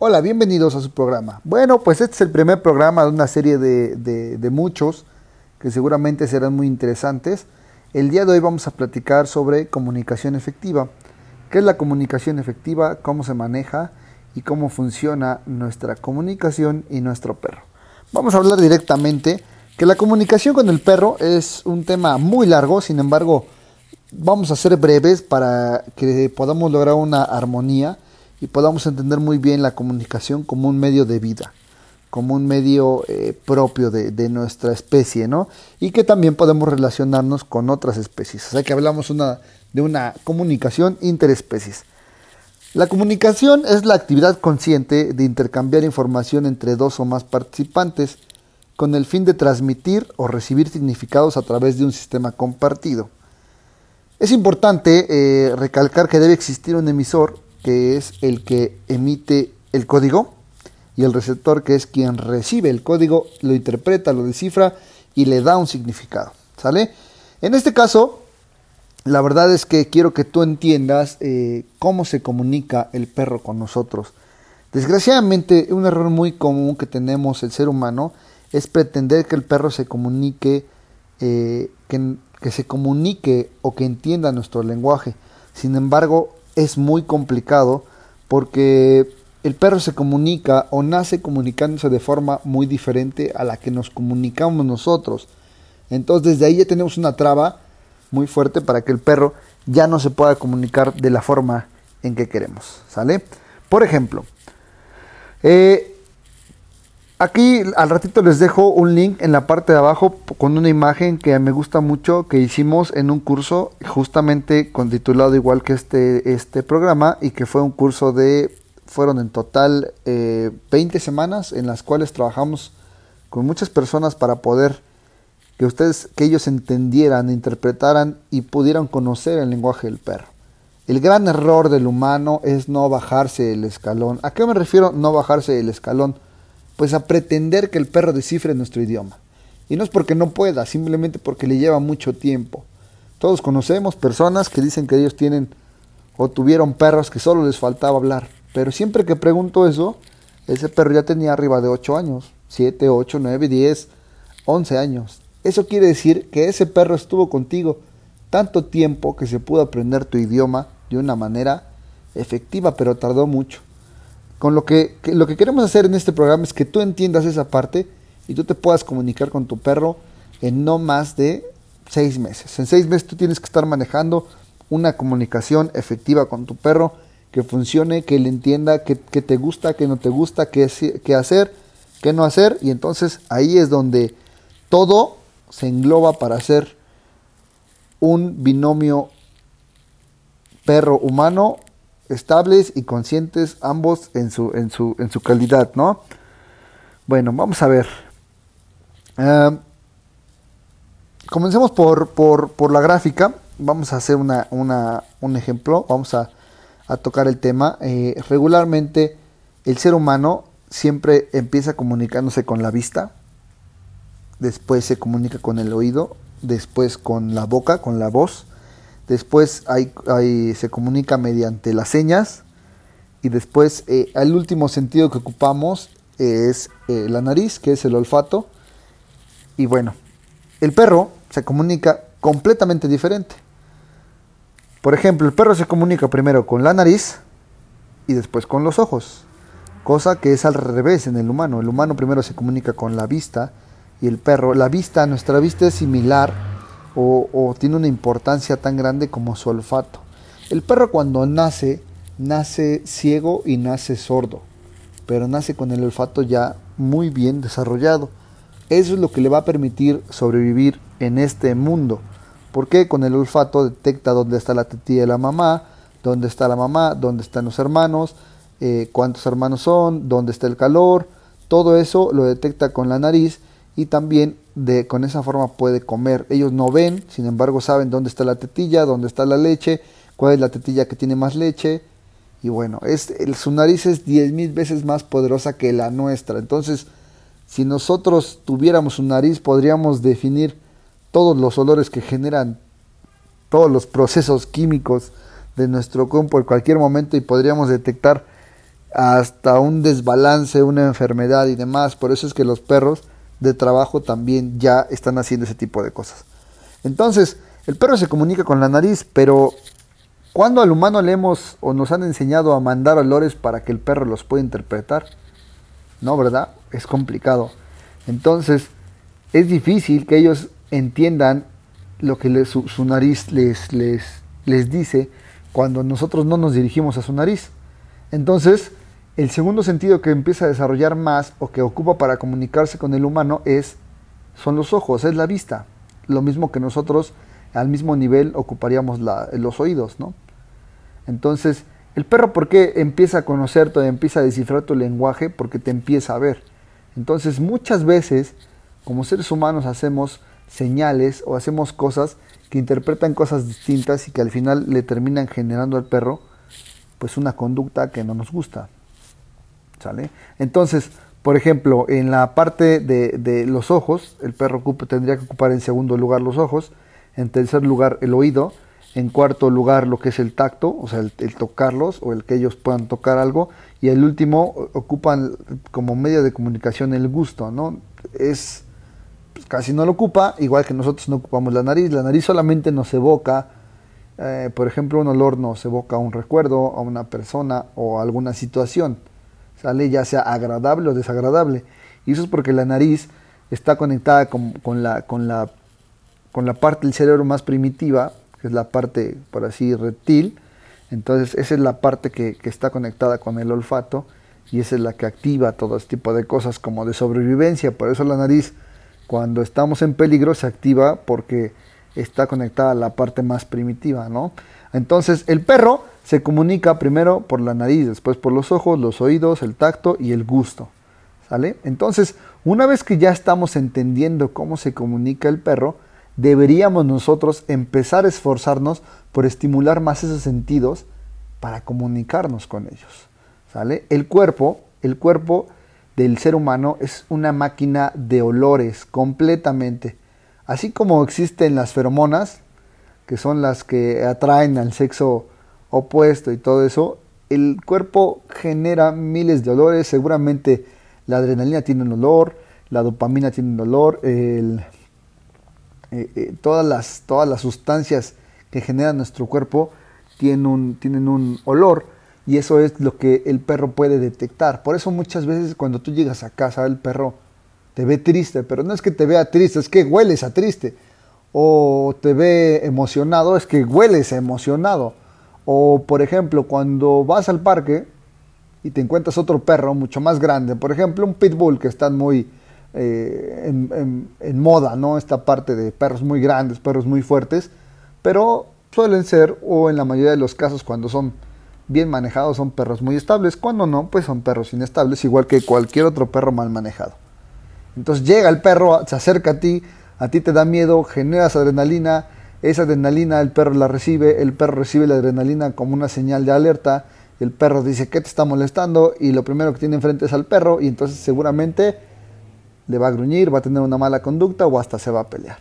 Hola, bienvenidos a su programa. Bueno, pues este es el primer programa de una serie de, muchos que seguramente serán muy interesantes. El día de hoy vamos a platicar sobre comunicación efectiva. ¿Qué es la comunicación efectiva? ¿Cómo se maneja? Y cómo funciona nuestra comunicación y nuestro perro. Vamos a hablar directamente que la comunicación con el perro es un tema muy largo, sin embargo, vamos a ser breves para que podamos lograr una armonía y podamos entender muy bien la comunicación como un medio de vida, como un medio eh, propio de, nuestra especie, ¿no? Y que también podemos relacionarnos con otras especies. O sea que hablamos de una comunicación interespecies. La comunicación es la actividad consciente de intercambiar información entre dos o más participantes con el fin de transmitir o recibir significados a través de un sistema compartido. Es importante eh, recalcar que debe existir un emisor que es el que emite el código, y el receptor, que es quien recibe el código, lo interpreta, lo descifra y le da un significado. ¿Sale? En este caso, la verdad es que quiero que tú entiendas eh, cómo se comunica el perro con nosotros. Desgraciadamente, un error muy común que tenemos el ser humano es pretender que el perro se comunique, eh, que, que se comunique o que entienda nuestro lenguaje. Sin embargo, es muy complicado porque el perro se comunica o nace comunicándose de forma muy diferente a la que nos comunicamos nosotros. Entonces desde ahí ya tenemos una traba muy fuerte para que el perro ya no se pueda comunicar de la forma en que queremos. ¿Sale? Por ejemplo, eh, Aquí al ratito les dejo un link en la parte de abajo con una imagen que me gusta mucho que hicimos en un curso justamente con titulado igual que este, este programa y que fue un curso de, fueron en total 20 eh, semanas en las cuales trabajamos con muchas personas para poder que ustedes, que ellos entendieran, interpretaran y pudieran conocer el lenguaje del perro. El gran error del humano es no bajarse el escalón. ¿A qué me refiero no bajarse el escalón? Pues a pretender que el perro descifre nuestro idioma. Y no es porque no pueda, simplemente porque le lleva mucho tiempo. Todos conocemos personas que dicen que ellos tienen o tuvieron perros que solo les faltaba hablar. Pero siempre que pregunto eso, ese perro ya tenía arriba de 8 años, 7, 8, 9, 10, 11 años. Eso quiere decir que ese perro estuvo contigo tanto tiempo que se pudo aprender tu idioma de una manera efectiva, pero tardó mucho. Con lo que, lo que queremos hacer en este programa es que tú entiendas esa parte y tú te puedas comunicar con tu perro en no más de seis meses. En seis meses tú tienes que estar manejando una comunicación efectiva con tu perro que funcione, que él entienda qué te gusta, qué no te gusta, qué, hacer, qué no hacer. Y entonces ahí es donde todo se engloba para hacer un binomio perro-humano estables y conscientes ambos en su, en su, en su calidad, ¿no? Bueno, vamos a ver. Ah, comencemos por, por, la gráfica. Vamos a hacer una, un ejemplo. Vamos a, tocar el tema. Eh, regularmente el ser humano siempre empieza comunicándose con la vista. Después se comunica con el oído. Después con la boca, con la voz después hay, se comunica mediante las señas y después eh, el último sentido que ocupamos es eh, la nariz, que es el olfato. Y bueno, el perro se comunica completamente diferente. Por ejemplo, el perro se comunica primero con la nariz y después con los ojos, cosa que es al revés en el humano. El humano primero se comunica con la vista y el perro, la vista, nuestra vista es similar o, tiene una importancia tan grande como su olfato. El perro cuando nace, nace ciego y nace sordo, pero nace con el olfato ya muy bien desarrollado. Eso es lo que le va a permitir sobrevivir en este mundo. Porque con el olfato detecta dónde está la tetilla de la mamá, dónde está la mamá, dónde están los hermanos, eh, cuántos hermanos son, dónde está el calor, todo eso lo detecta con la nariz y también de, con esa forma puede comer. Ellos no ven, sin embargo saben dónde está la tetilla, dónde está la leche, cuál es la tetilla que tiene más leche. Y bueno, es, el, su nariz es 10.000 veces más poderosa que la nuestra. Entonces, si nosotros tuviéramos un nariz, podríamos definir todos los olores que generan todos los procesos químicos de nuestro cuerpo en cualquier momento y podríamos detectar hasta un desbalance, una enfermedad y demás. Por eso es que los perros de trabajo también ya están haciendo ese tipo de cosas. Entonces, el perro se comunica con la nariz, pero cuando al humano le hemos o nos han enseñado a mandar olores para que el perro los pueda interpretar? No, ¿verdad? Es complicado. Entonces, es difícil que ellos entiendan lo que su, su, nariz les, les, les dice cuando nosotros no nos dirigimos a su nariz. Entonces, el segundo sentido que empieza a desarrollar más o que ocupa para comunicarse con el humano es son los ojos, es la vista. Lo mismo que nosotros al mismo nivel ocuparíamos los oídos, ¿no? Entonces, el perro, ¿por qué empieza a conocerte, empieza a descifrar tu lenguaje? Porque te empieza a ver. Entonces, muchas veces, como seres humanos, hacemos señales o hacemos cosas que interpretan cosas distintas y que al final le terminan generando al perro, pues una conducta que no nos gusta. Entonces, por ejemplo, en la parte de, los ojos, el perro tendría que ocupar en segundo lugar los ojos, en tercer lugar el oído, en cuarto lugar lo que es el tacto, o sea, el, tocarlos o el que ellos puedan tocar algo, y el último ocupan como medio de comunicación el gusto, ¿no? Es pues, casi no lo ocupa, igual que nosotros no ocupamos la nariz, la nariz solamente nos evoca, eh, por ejemplo, un olor nos evoca un recuerdo, a una persona o alguna situación, sale ya sea agradable o desagradable, y eso es porque la nariz está conectada con, con la, con la, con la parte del cerebro más primitiva, que es la parte, por así, reptil. Entonces, esa es la parte que, está conectada con el olfato y esa es la que activa todo este tipo de cosas como de sobrevivencia. Por eso la nariz, cuando estamos en peligro, se activa porque está conectada a la parte más primitiva, ¿no? Entonces, el perro se comunica primero por la nariz, después por los ojos, los oídos, el tacto y el gusto. ¿Sale? Entonces, una vez que ya estamos entendiendo cómo se comunica el perro, deberíamos nosotros empezar a esforzarnos por estimular más esos sentidos para comunicarnos con ellos. ¿Sale? El cuerpo, el cuerpo del ser humano es una máquina de olores completamente. Así como existen las feromonas, que son las que atraen al sexo opuesto y todo eso, el cuerpo genera miles de olores, seguramente la adrenalina tiene un olor, la dopamina tiene un olor, eh, eh, todas, las, todas las sustancias que genera nuestro cuerpo tienen un, tienen un olor y eso es lo que el perro puede detectar. Por eso muchas veces cuando tú llegas a casa el perro te ve triste, pero no es que te vea triste, es que hueles a triste. O te ve emocionado, es que hueles emocionado. O por ejemplo, cuando vas al parque y te encuentras otro perro mucho más grande, por ejemplo un pitbull que está muy, eh, en, moda, ¿no? Esta parte de perros muy grandes, perros muy fuertes, pero suelen ser, o en la mayoría de los casos cuando son bien manejados, son perros muy estables, cuando no, pues son perros inestables, igual que cualquier otro perro mal manejado. Entonces llega el perro, se acerca a ti, a ti te da miedo, generas adrenalina, esa adrenalina el perro la recibe, el perro recibe la adrenalina como una señal de alerta, el perro dice que te está molestando y lo primero que tiene enfrente es al perro y entonces seguramente le va a gruñir, va a tener una mala conducta o hasta se va a pelear.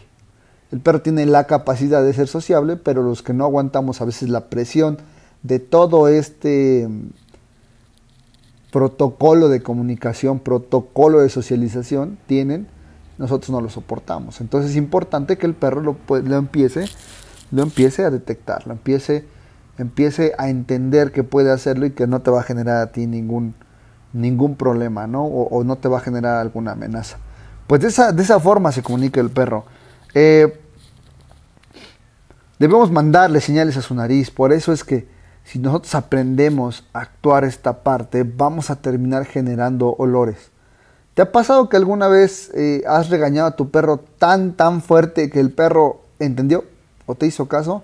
El perro tiene la capacidad de ser sociable, pero los que no aguantamos a veces la presión de todo este mm, protocolo de comunicación, protocolo de socialización tienen, nosotros no lo soportamos. Entonces es importante que el perro lo, empiece, lo empiece a detectar, lo empiece, empiece a entender que puede hacerlo y que no te va a generar a ti ningún ningún problema, ¿no? O, no te va a generar alguna amenaza. Pues de esa, de esa forma se comunica el perro. Eh, debemos mandarle señales a su nariz, por eso es que si nosotros aprendemos a actuar esta parte, vamos a terminar generando olores. ¿Te ha pasado que alguna vez eh, has regañado a tu perro tan, tan fuerte que el perro entendió o te hizo caso?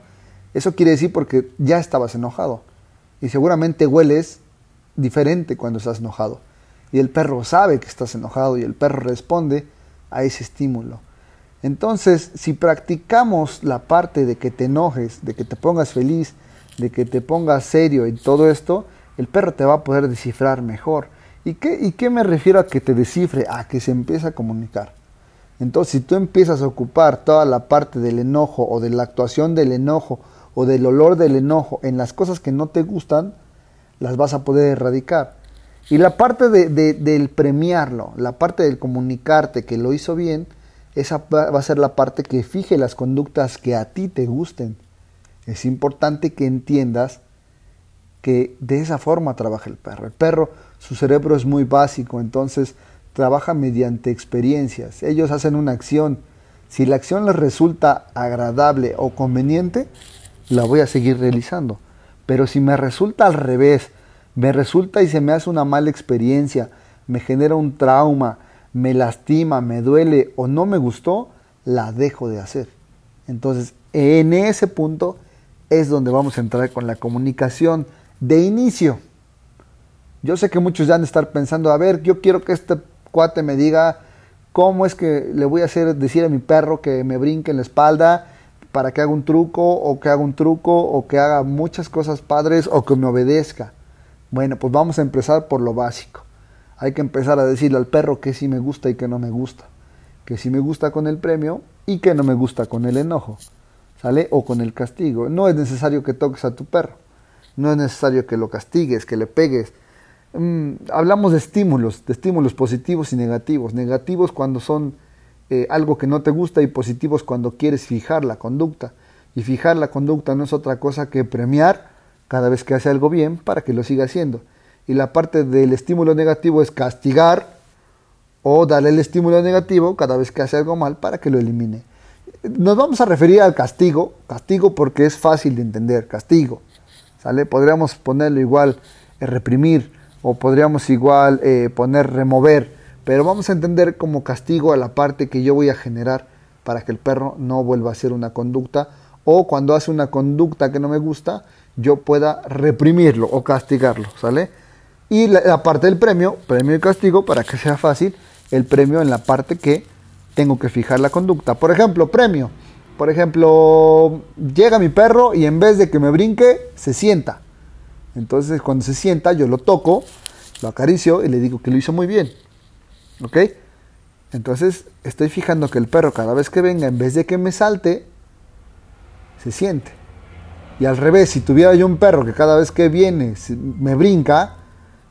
Eso quiere decir porque ya estabas enojado. Y seguramente hueles diferente cuando estás enojado. y el perro sabe que estás enojado y el perro responde a ese estímulo. Entonces, si practicamos la parte de que te enojes, de que te pongas feliz, de que te pongas serio y todo esto, el perro te va a poder descifrar mejor. ¿Y qué, ¿Y qué me refiero a que te descifre? A que se empiece a comunicar. Entonces, si tú empiezas a ocupar toda la parte del enojo o de la actuación del enojo o del olor del enojo en las cosas que no te gustan, las vas a poder erradicar. Y la parte de, del premiarlo, la parte del comunicarte que lo hizo bien, esa va a ser la parte que fije las conductas que a ti te gusten. Es importante que entiendas que de esa forma trabaja el perro. El perro, su cerebro es muy básico, entonces trabaja mediante experiencias. Ellos hacen una acción. Si la acción les resulta agradable o conveniente, la voy a seguir realizando. Pero si me resulta al revés, me resulta y se me hace una mala experiencia, me genera un trauma, me lastima, me duele o no me gustó, la dejo de hacer. Entonces, en ese punto es donde vamos a entrar con la comunicación de inicio. Yo sé que muchos ya han de estar pensando, a ver, yo quiero que este cuate me diga cómo es que le voy a hacer decir a mi perro que me brinque en la espalda para que haga un truco o que haga un truco o que haga muchas cosas padres o que me obedezca. Bueno, pues vamos a empezar por lo básico. Hay que empezar a decirle al perro que sí me gusta y que no me gusta. Que sí me gusta con el premio y que no me gusta con el enojo. ¿Sale? O con el castigo. No es necesario que toques a tu perro. No es necesario que lo castigues, que le pegues. Mm, hablamos de estímulos, de estímulos positivos y negativos. Negativos cuando son eh, algo que no te gusta y positivos cuando quieres fijar la conducta. Y fijar la conducta no es otra cosa que premiar cada vez que hace algo bien para que lo siga haciendo. Y la parte del estímulo negativo es castigar o darle el estímulo negativo cada vez que hace algo mal para que lo elimine. Nos vamos a referir al castigo, castigo porque es fácil de entender, castigo. ¿Sale? Podríamos ponerlo igual eh, reprimir o podríamos igual eh, poner remover, pero vamos a entender como castigo a la parte que yo voy a generar para que el perro no vuelva a hacer una conducta o cuando hace una conducta que no me gusta, yo pueda reprimirlo o castigarlo, ¿sale? Y la, parte del premio, premio y castigo, para que sea fácil, el premio en la parte que tengo que fijar la conducta. Por ejemplo, premio. Por ejemplo, llega mi perro y en vez de que me brinque, se sienta. Entonces, cuando se sienta, yo lo toco, lo acaricio y le digo que lo hizo muy bien. ¿Ok? Entonces, estoy fijando que el perro cada vez que venga, en vez de que me salte, se siente. Y al revés, si tuviera yo un perro que cada vez que viene me brinca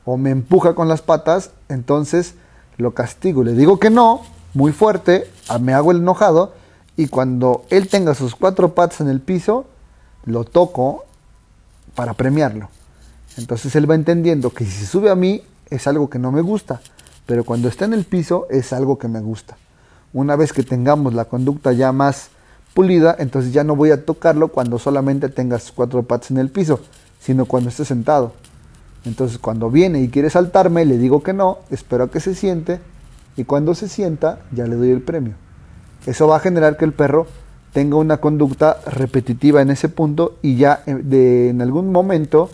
o me empuja con las patas, entonces lo castigo. Le digo que no, muy fuerte, me hago el enojado y cuando él tenga sus cuatro patas en el piso, lo toco para premiarlo. Entonces él va entendiendo que si sube a mí es algo que no me gusta, pero cuando está en el piso es algo que me gusta. Una vez que tengamos la conducta ya más pulida, entonces ya no voy a tocarlo cuando solamente tengas cuatro patas en el piso, sino cuando esté sentado. Entonces cuando viene y quiere saltarme, le digo que no, espero a que se siente y cuando se sienta ya le doy el premio. Eso va a generar que el perro tenga una conducta repetitiva en ese punto y ya eh, de, en algún momento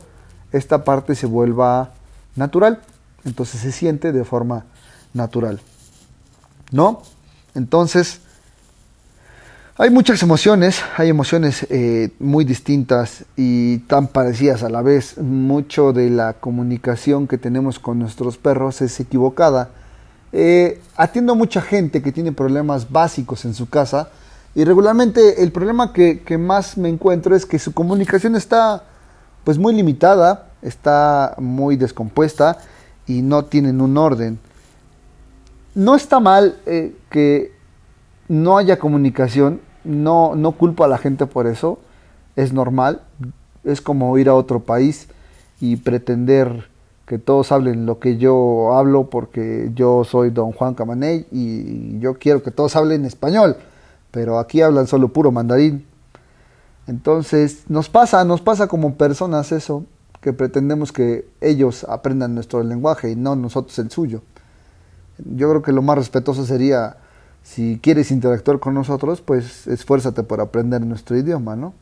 esta parte se vuelva natural. Entonces se siente de forma natural. ¿No? Entonces, hay muchas emociones, hay emociones eh, muy distintas y tan parecidas a la vez. Mucho de la comunicación que tenemos con nuestros perros es equivocada. Eh, atiendo a mucha gente que tiene problemas básicos en su casa y regularmente el problema que, más me encuentro es que su comunicación está pues muy limitada, está muy descompuesta y no tienen un orden. No está mal eh, que no haya comunicación, no, no culpo a la gente por eso, es normal, es como ir a otro país y pretender que todos hablen lo que yo hablo porque yo soy don Juan Camaney y yo quiero que todos hablen español, pero aquí hablan solo puro mandarín. Entonces nos pasa, nos pasa como personas eso, que pretendemos que ellos aprendan nuestro lenguaje y no nosotros el suyo. Yo creo que lo más respetuoso sería si quieres interactuar con nosotros, pues esfuérzate por aprender nuestro idioma, ¿no?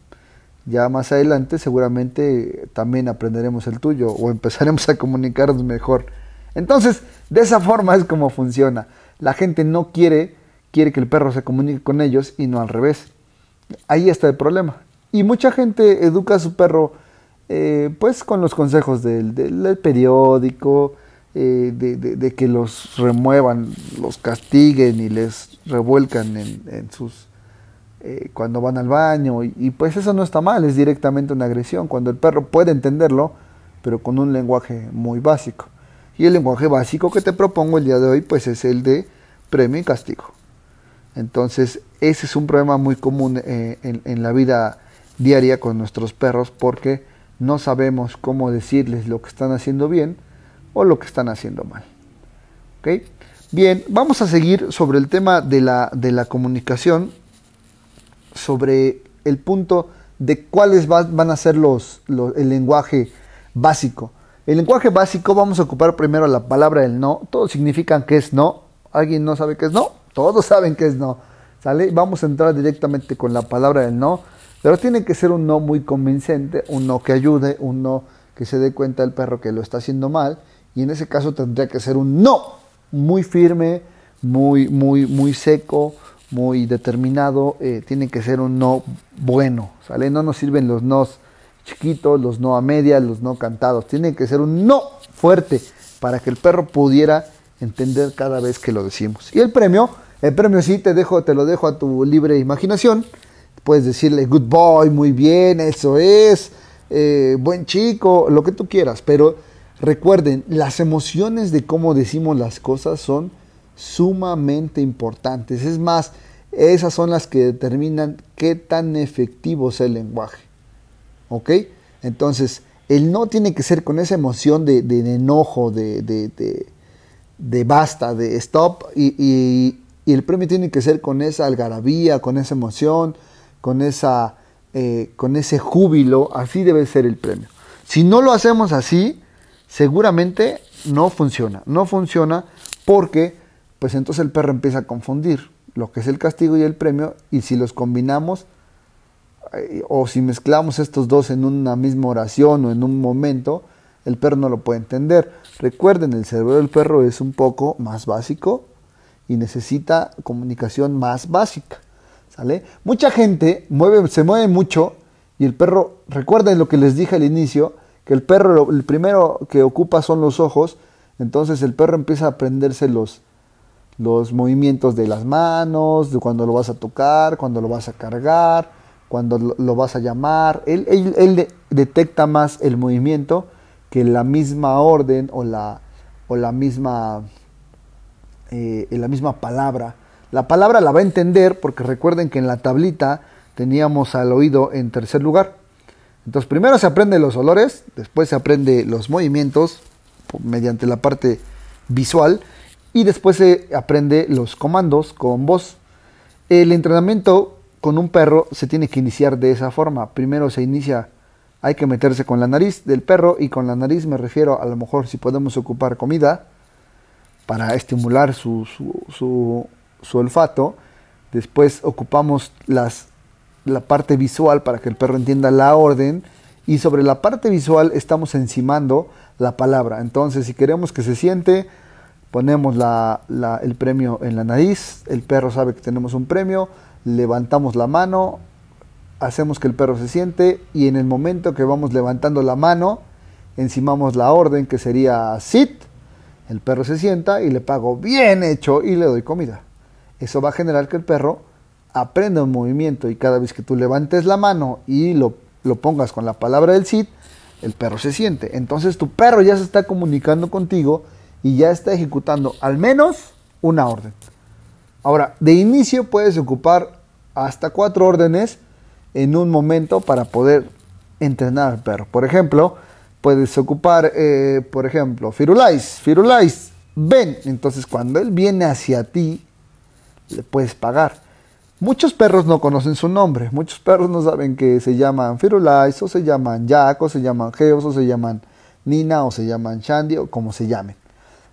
Ya más adelante seguramente también aprenderemos el tuyo o empezaremos a comunicarnos mejor Entonces, de esa forma es como funciona. La gente no quiere, quiere que el perro se comunique con ellos y no al revés. Ahí está el problema. Y mucha gente educa a su perro eh, pues con los consejos del, periódico, eh, de, que los remuevan, los castiguen y les revuelcan en, sus eh, cuando van al baño y, pues eso no está mal, es directamente una agresión, cuando el perro puede entenderlo, pero con un lenguaje muy básico. Y el lenguaje básico que te propongo el día de hoy pues es el de premio y castigo. Entonces ese es un problema muy común en, en la vida diaria con nuestros perros porque no sabemos cómo decirles lo que están haciendo bien o lo que están haciendo mal. Bien, vamos a seguir sobre el tema de la, de la comunicación, sobre el punto de cuáles van a ser los, el lenguaje básico. El lenguaje básico vamos a ocupar primero la palabra del no. Todos significan que es no. ¿Alguien no sabe qué es no? Todos saben que es no. ¿Sale? Vamos a entrar directamente con la palabra del no. Pero tiene que ser un no muy convincente, un no que ayude, un no que se dé cuenta el perro que lo está haciendo mal. Y en ese caso tendría que ser un no muy firme, muy, muy, muy seco, muy determinado. Eh, tiene que ser un no bueno. ¿sale? No nos sirven los nos chiquitos, los no a media, los no cantados. Tiene que ser un no fuerte para que el perro pudiera entender cada vez que lo decimos. Y el premio, el premio sí te dejo, te lo dejo a tu libre imaginación. Puedes decirle good boy, muy bien, eso es, eh, buen chico, lo que tú quieras. Pero recuerden, las emociones de cómo decimos las cosas son sumamente importantes. Es más, esas son las que determinan qué tan efectivo es el lenguaje. ¿Ok? Entonces, el no tiene que ser con esa emoción de, enojo, de, de, basta, de stop, y, y, el premio tiene que ser con esa algarabía, con esa emoción, con, esa, eh, con ese júbilo, así debe ser el premio. Si no lo hacemos así, seguramente no funciona. No funciona porque pues entonces el perro empieza a confundir lo que es el castigo y el premio y si los combinamos eh, o si mezclamos estos dos en una misma oración o en un momento, el perro no lo puede entender. Recuerden, el cerebro del perro es un poco más básico y necesita comunicación más básica. ¿Sale? Mucha gente mueve, se mueve mucho y el perro, recuerden lo que les dije al inicio, que el perro el primero que ocupa son los ojos, entonces el perro empieza a aprenderse los, los movimientos de las manos, de cuando lo vas a tocar, cuando lo vas a cargar, cuando lo, vas a llamar. Él, él, detecta más el movimiento que la misma orden o la, o la misma, eh, la misma palabra la palabra la va a entender porque recuerden que en la tablita teníamos al oído en tercer lugar. Entonces primero se aprende los olores, después se aprende los movimientos mediante la parte visual y después se aprende los comandos con voz. El entrenamiento con un perro se tiene que iniciar de esa forma. Primero se inicia, hay que meterse con la nariz del perro y con la nariz me refiero a lo mejor si podemos ocupar comida para estimular su, su su olfato, después ocupamos las, la parte visual para que el perro entienda la orden y sobre la parte visual estamos encimando la palabra. Entonces, si queremos que se siente, ponemos la, el premio en la nariz, el perro sabe que tenemos un premio, levantamos la mano, hacemos que el perro se siente y en el momento que vamos levantando la mano, encimamos la orden que sería sit, el perro se sienta y le pago bien hecho y le doy comida. Eso va a generar que el perro aprenda un movimiento y cada vez que tú levantes la mano y lo, lo pongas con la palabra del sit, el perro se siente. Entonces tu perro ya se está comunicando contigo y ya está ejecutando al menos una orden. Ahora, de inicio puedes ocupar hasta cuatro órdenes en un momento para poder entrenar al perro. Por ejemplo, puedes ocupar, eh, por ejemplo, Firulais, Firulais, ven. Entonces, cuando él viene hacia ti, le puedes pagar. Muchos perros no conocen su nombre, muchos perros no saben que se llaman Firulais, o se llaman Jack, o se llaman Geos, o se llaman Nina, o se llaman Shandy, o como se llamen.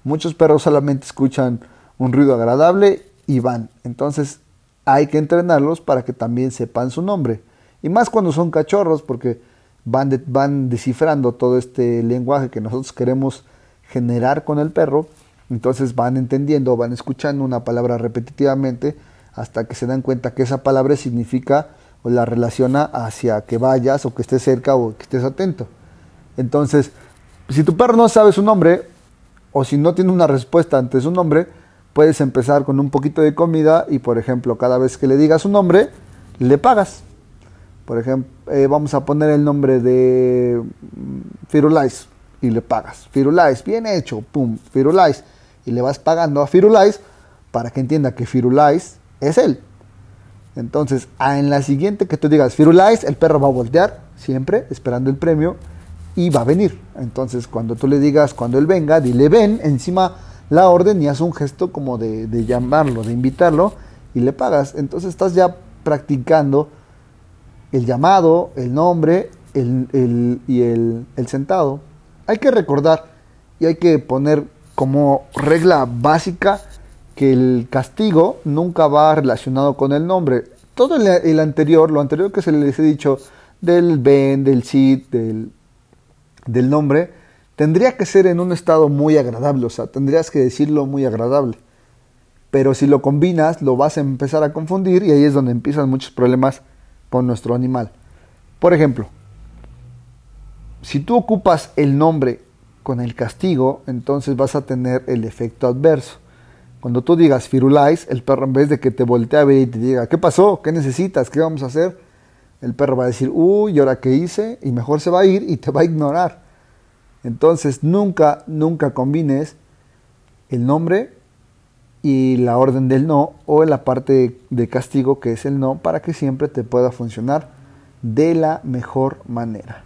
Muchos perros solamente escuchan un ruido agradable y van. Entonces hay que entrenarlos para que también sepan su nombre. Y más cuando son cachorros, porque van, van descifrando todo este lenguaje que nosotros queremos generar con el perro. Entonces van entendiendo, van escuchando una palabra repetitivamente hasta que se dan cuenta que esa palabra significa o la relaciona hacia que vayas o que estés cerca o que estés atento. Entonces, si tu perro no sabe su nombre o si no tiene una respuesta ante su nombre, puedes empezar con un poquito de comida y, por ejemplo, cada vez que le digas su nombre, le pagas. Por ejemplo, eh, vamos a poner el nombre de mm, Firulais y le pagas. Firulais, bien hecho, pum, Firulais. Y le vas pagando a Firulais para que entienda que Firulais es él. Entonces, en la siguiente que tú digas Firulais, el perro va a voltear siempre esperando el premio y va a venir. Entonces, cuando tú le digas, cuando él venga, dile ven, encima la orden y haz un gesto como de, llamarlo, de invitarlo y le pagas. Entonces, estás ya practicando el llamado, el nombre el, y el, el sentado. Hay que recordar y hay que poner como regla básica que el castigo nunca va relacionado con el nombre. Todo el, anterior, lo anterior que se les he dicho del Ben, del Sid, del, del nombre, tendría que ser en un estado muy agradable, o sea, tendrías que decirlo muy agradable. Pero si lo combinas, lo vas a empezar a confundir y ahí es donde empiezan muchos problemas con nuestro animal. Por ejemplo, si tú ocupas el nombre con el castigo, entonces vas a tener el efecto adverso. Cuando tú digas Firulais, el perro en vez de que te voltee a ver y te diga, ¿qué pasó? ¿Qué necesitas? ¿Qué vamos a hacer? El perro va a decir, uy, ¿y ahora qué hice? Y mejor se va a ir y te va a ignorar. Entonces nunca, nunca combines el nombre y la orden del no o la parte de castigo que es el no para que siempre te pueda funcionar de la mejor manera.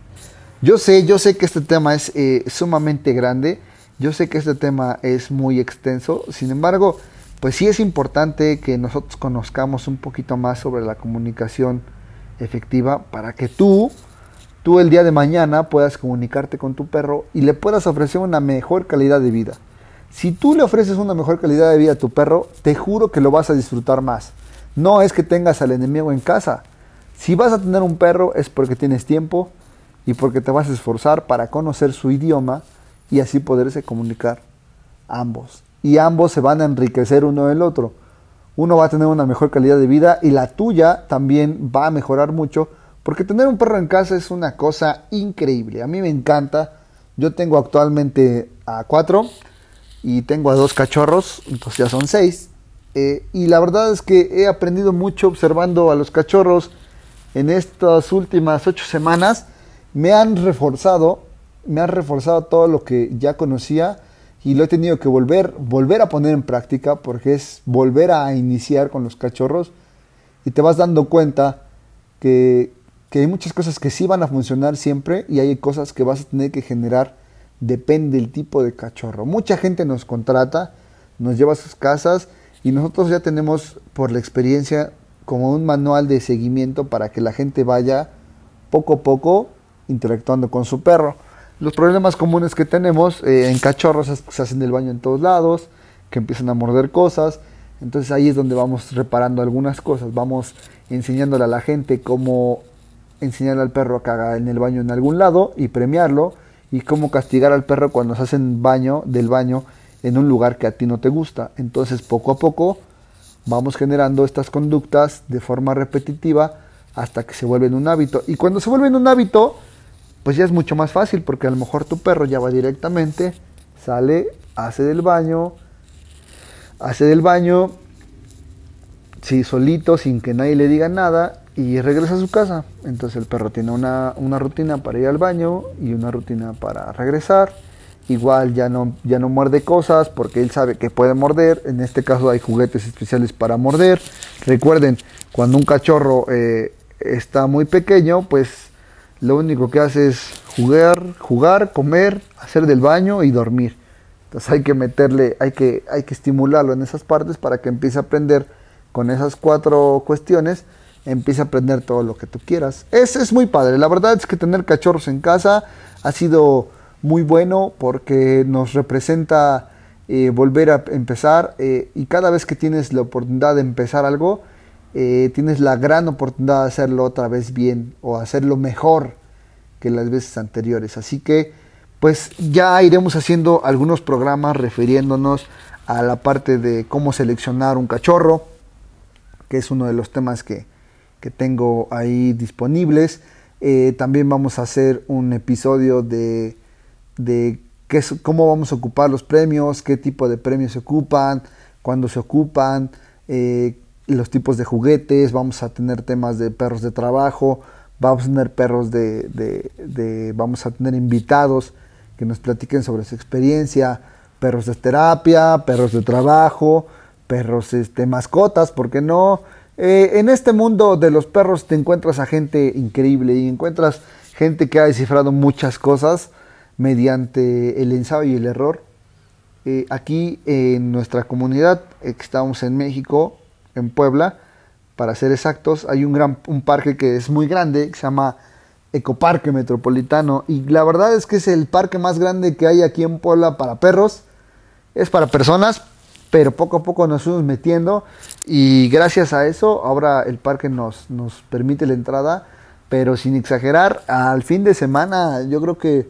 Yo sé, yo sé que este tema es eh, sumamente grande yo sé que este tema es muy extenso, sin embargo, pues sí es importante que nosotros conozcamos un poquito más sobre la comunicación efectiva para que tú, tú el día de mañana puedas comunicarte con tu perro y le puedas ofrecer una mejor calidad de vida. Si tú le ofreces una mejor calidad de vida a tu perro, te juro que lo vas a disfrutar más. No es que tengas al enemigo en casa. Si vas a tener un perro es porque tienes tiempo y porque te vas a esforzar para conocer su idioma y así poderse comunicar ambos. Y ambos se van a enriquecer uno del otro. Uno va a tener una mejor calidad de vida y la tuya también va a mejorar mucho porque tener un perro en casa es una cosa increíble. A mí me encanta. Yo tengo actualmente a cuatro y tengo a dos cachorros, entonces ya son seis. Eh, y la verdad es que he aprendido mucho observando a los cachorros en estas últimas ocho semanas. Me han reforzado me ha reforzado todo lo que ya conocía y lo he tenido que volver, volver a poner en práctica porque es volver a iniciar con los cachorros y te vas dando cuenta que, que hay muchas cosas que sí van a funcionar siempre y hay cosas que vas a tener que generar depende del tipo de cachorro. Mucha gente nos contrata, nos lleva a sus casas y nosotros ya tenemos por la experiencia como un manual de seguimiento para que la gente vaya poco a poco interactuando con su perro. Los problemas comunes que tenemos eh, en cachorros es que se hacen del baño en todos lados, que empiezan a morder cosas. Entonces ahí es donde vamos reparando algunas cosas, vamos enseñándole a la gente cómo enseñarle al perro a cagar en el baño en algún lado y premiarlo y cómo castigar al perro cuando se hacen baño del baño en un lugar que a ti no te gusta. Entonces poco a poco vamos generando estas conductas de forma repetitiva hasta que se vuelven un hábito. Y cuando se vuelven un hábito, pues ya es mucho más fácil porque a lo mejor tu perro ya va directamente, sale, hace del baño, hace del baño, sí, solito, sin que nadie le diga nada y regresa a su casa. Entonces el perro tiene una, rutina para ir al baño y una rutina para regresar. Igual ya no, ya no muerde cosas porque él sabe que puede morder. En este caso hay juguetes especiales para morder. Recuerden, cuando un cachorro eh, está muy pequeño, pues lo único que hace es jugar, jugar, comer, hacer del baño y dormir. Entonces hay que meterle, hay que, hay que estimularlo en esas partes para que empiece a aprender con esas cuatro cuestiones, empiece a aprender todo lo que tú quieras. Es, es muy padre. La verdad es que tener cachorros en casa ha sido muy bueno porque nos representa eh, volver a empezar eh, y cada vez que tienes la oportunidad de empezar algo, eh, tienes la gran oportunidad de hacerlo otra vez bien o hacerlo mejor que las veces anteriores. Así que, pues ya iremos haciendo algunos programas refiriéndonos a la parte de cómo seleccionar un cachorro, que es uno de los temas que, tengo ahí disponibles. Eh, también vamos a hacer un episodio de, de qué es, cómo vamos a ocupar los premios, qué tipo de premios se ocupan, cuándo se ocupan, eh, los tipos de juguetes, vamos a tener temas de perros de trabajo, vamos a tener perros de, vamos a tener invitados que nos platiquen sobre su experiencia, perros de terapia, perros de trabajo, perros este, mascotas, ¿por qué no? Eh, en este mundo de los perros te encuentras a gente increíble y encuentras gente que ha descifrado muchas cosas mediante el ensayo y el error. Eh, aquí en nuestra comunidad, estamos en México, en Puebla, para ser exactos, hay un gran un parque que es muy grande, que se llama Ecoparque Metropolitano, y la verdad es que es el parque más grande que hay aquí en Puebla para perros, es para personas, pero poco a poco nos fuimos metiendo y gracias a eso ahora el parque nos, nos permite la entrada, pero sin exagerar, al fin de semana yo creo que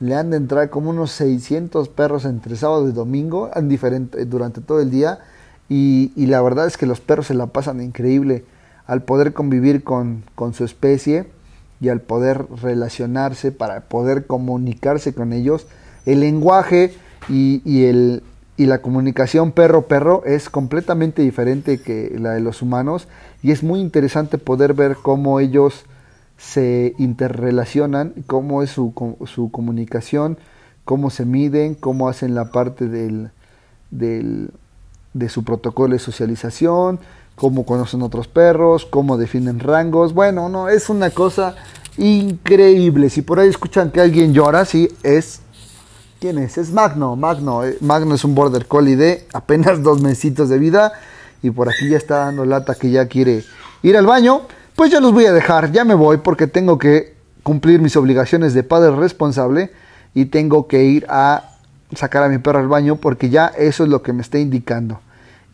le han de entrar como unos 600 perros entre sábado y domingo en diferente, durante todo el día y, la verdad es que los perros se la pasan increíble al poder convivir con, su especie y al poder relacionarse, para poder comunicarse con ellos. El lenguaje y, el, y la comunicación perro-perro es completamente diferente que la de los humanos y es muy interesante poder ver cómo ellos se interrelacionan, cómo es su, su comunicación, cómo se miden, cómo hacen la parte del, del de su protocolo de socialización, cómo conocen otros perros, cómo definen rangos. Bueno, no, es una cosa increíble. Si por ahí escuchan que alguien llora, sí, es... ¿Quién es? Es Magno. Magno, eh, Magno es un border collie de apenas dos mesitos de vida y por aquí ya está dando lata que ya quiere ir al baño. Pues ya los voy a dejar, ya me voy porque tengo que cumplir mis obligaciones de padre responsable y tengo que ir a sacar a mi perro al baño porque ya eso es lo que me está indicando.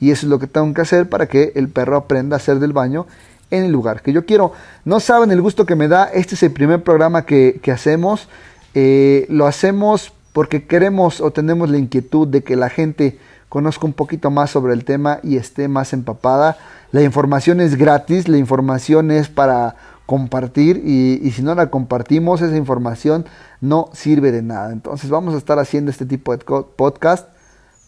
Y eso es lo que tengo que hacer para que el perro aprenda a hacer del baño en el lugar que yo quiero. No saben el gusto que me da. Este es el primer programa que, hacemos. Eh, lo hacemos porque queremos o tenemos la inquietud de que la gente conozca un poquito más sobre el tema y esté más empapada. La información es gratis, la información es para compartir y, si no la compartimos esa información no sirve de nada. Entonces vamos a estar haciendo este tipo de podcast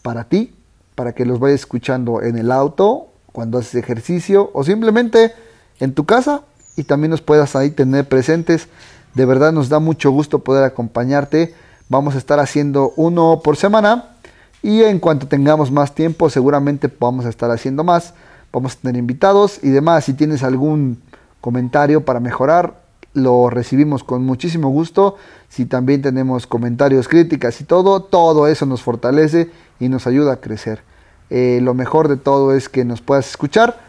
para ti, para que los vayas escuchando en el auto, cuando haces ejercicio o simplemente en tu casa y también nos puedas ahí tener presentes. De verdad nos da mucho gusto poder acompañarte. Vamos a estar haciendo uno por semana y en cuanto tengamos más tiempo seguramente vamos a estar haciendo más. Vamos a tener invitados y demás. Si tienes algún comentario para mejorar, lo recibimos con muchísimo gusto. Si también tenemos comentarios, críticas y todo, todo eso nos fortalece y nos ayuda a crecer. Eh, lo mejor de todo es que nos puedas escuchar,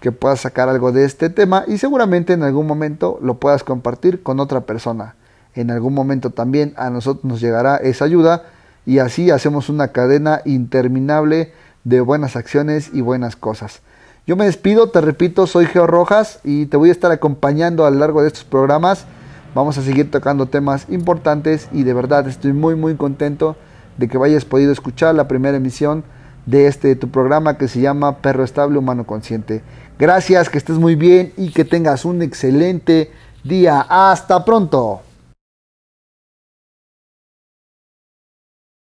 que puedas sacar algo de este tema y seguramente en algún momento lo puedas compartir con otra persona. En algún momento también a nosotros nos llegará esa ayuda y así hacemos una cadena interminable de buenas acciones y buenas cosas. Yo me despido, te repito, soy Geo Rojas y te voy a estar acompañando a lo largo de estos programas. Vamos a seguir tocando temas importantes y de verdad estoy muy muy contento de que hayas podido escuchar la primera emisión de este tu programa que se llama Perro Estable Humano Consciente. Gracias, que estés muy bien y que tengas un excelente día. Hasta pronto.